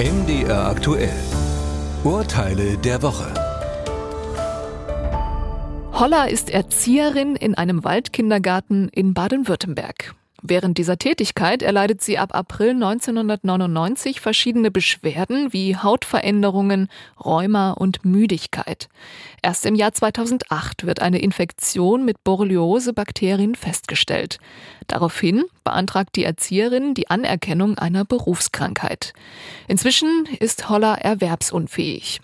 MDR aktuell. Urteile der Woche. Holla ist Erzieherin in einem Waldkindergarten in Baden-Württemberg. Während dieser Tätigkeit erleidet sie ab April 1999 verschiedene Beschwerden wie Hautveränderungen, Rheuma und Müdigkeit. Erst im Jahr 2008 wird eine Infektion mit Borreliose-Bakterien festgestellt. Daraufhin beantragt die Erzieherin die Anerkennung einer Berufskrankheit. Inzwischen ist Holler erwerbsunfähig.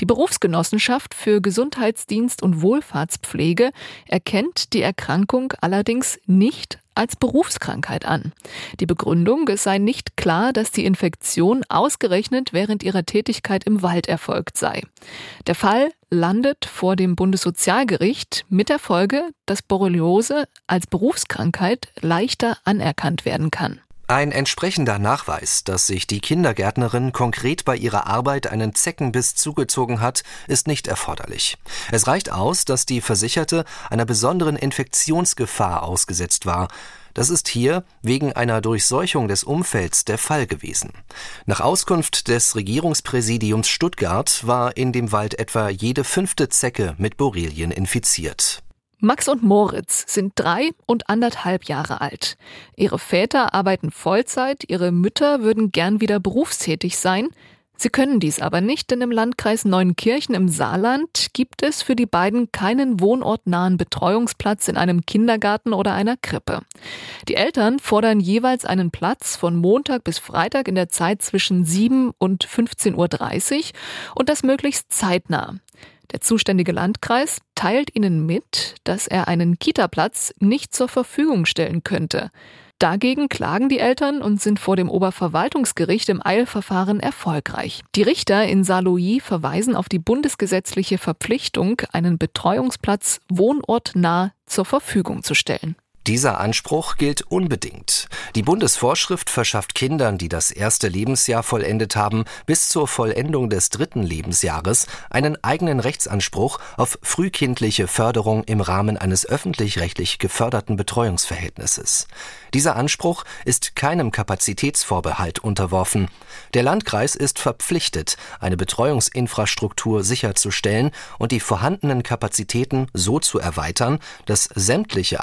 Die Berufsgenossenschaft für Gesundheitsdienst und Wohlfahrtspflege erkennt die Erkrankung allerdings nicht als Berufskrankheit an. Die Begründung, es sei nicht klar, dass die Infektion ausgerechnet während ihrer Tätigkeit im Wald erfolgt sei. Der Fall landet vor dem Bundessozialgericht mit der Folge, dass Borreliose als Berufskrankheit leichter anerkannt werden kann. Ein entsprechender Nachweis, dass sich die Kindergärtnerin konkret bei ihrer Arbeit einen Zeckenbiss zugezogen hat, ist nicht erforderlich. Es reicht aus, dass die Versicherte einer besonderen Infektionsgefahr ausgesetzt war. Das ist hier wegen einer Durchseuchung des Umfelds der Fall gewesen. Nach Auskunft des Regierungspräsidiums Stuttgart war in dem Wald etwa jede fünfte Zecke mit Borrelien infiziert. Max und Moritz sind drei und anderthalb Jahre alt. Ihre Väter arbeiten Vollzeit, ihre Mütter würden gern wieder berufstätig sein. Sie können dies aber nicht, denn im Landkreis Neuenkirchen im Saarland gibt es für die beiden keinen wohnortnahen Betreuungsplatz in einem Kindergarten oder einer Krippe. Die Eltern fordern jeweils einen Platz von Montag bis Freitag in der Zeit zwischen 7 und 15.30 Uhr und das möglichst zeitnah. Der zuständige Landkreis teilt ihnen mit, dass er einen Kitaplatz nicht zur Verfügung stellen könnte. Dagegen klagen die Eltern und sind vor dem Oberverwaltungsgericht im Eilverfahren erfolgreich. Die Richter in Saarlouis verweisen auf die bundesgesetzliche Verpflichtung, einen Betreuungsplatz wohnortnah zur Verfügung zu stellen. Dieser Anspruch gilt unbedingt. Die Bundesvorschrift verschafft Kindern, die das erste Lebensjahr vollendet haben, bis zur Vollendung des dritten Lebensjahres einen eigenen Rechtsanspruch auf frühkindliche Förderung im Rahmen eines öffentlich-rechtlich geförderten Betreuungsverhältnisses. Dieser Anspruch ist keinem Kapazitätsvorbehalt unterworfen. Der Landkreis ist verpflichtet, eine Betreuungsinfrastruktur sicherzustellen und die vorhandenen Kapazitäten so zu erweitern, dass sämtliche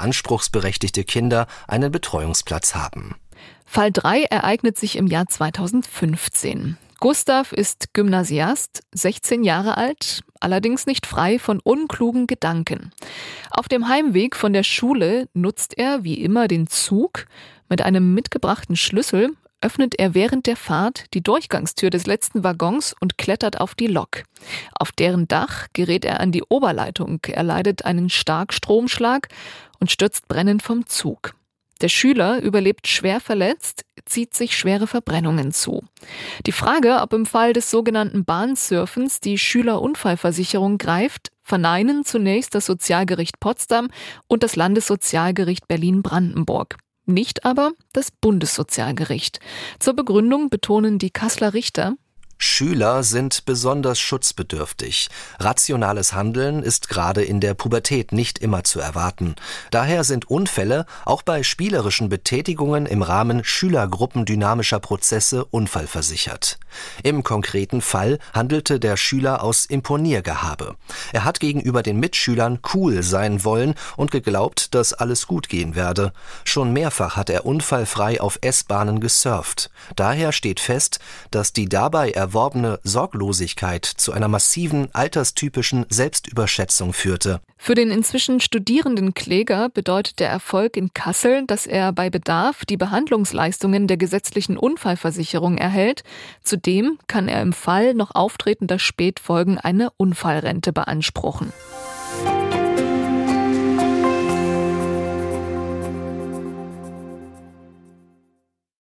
anspruchsberechtigte Kinder einen Betreuungsplatz haben. Fall 3 ereignet sich im Jahr 2015. Gustav ist Gymnasiast, 16 Jahre alt, allerdings nicht frei von unklugen Gedanken. Auf dem Heimweg von der Schule nutzt er wie immer den Zug. Mit einem mitgebrachten Schlüssel öffnet er während der Fahrt die Durchgangstür des letzten Waggons und klettert auf die Lok. Auf deren Dach gerät er an die Oberleitung, erleidet einen Starkstromschlag und stürzt brennend vom Zug. Der Schüler überlebt schwer verletzt, zieht sich schwere Verbrennungen zu. Die Frage, ob im Fall des sogenannten Bahnsurfens die Schülerunfallversicherung greift, verneinen zunächst das Sozialgericht Potsdam und das Landessozialgericht Berlin-Brandenburg. Nicht aber das Bundessozialgericht. Zur Begründung betonen die Kasseler Richter, Schüler sind besonders schutzbedürftig. Rationales Handeln ist gerade in der Pubertät nicht immer zu erwarten. Daher sind Unfälle auch bei spielerischen Betätigungen im Rahmen schülergruppendynamischer Prozesse unfallversichert. Im konkreten Fall handelte der Schüler aus Imponiergehabe. Er hat gegenüber den Mitschülern cool sein wollen und geglaubt, dass alles gut gehen werde. Schon mehrfach hat er unfallfrei auf S-Bahnen gesurft. Daher steht fest, dass die dabei erworbene Sorglosigkeit zu einer massiven alterstypischen Selbstüberschätzung führte. Für den inzwischen studierenden Kläger bedeutet der Erfolg in Kassel, dass er bei Bedarf die Behandlungsleistungen der gesetzlichen Unfallversicherung erhält. Zudem kann er im Fall noch auftretender Spätfolgen eine Unfallrente beanspruchen.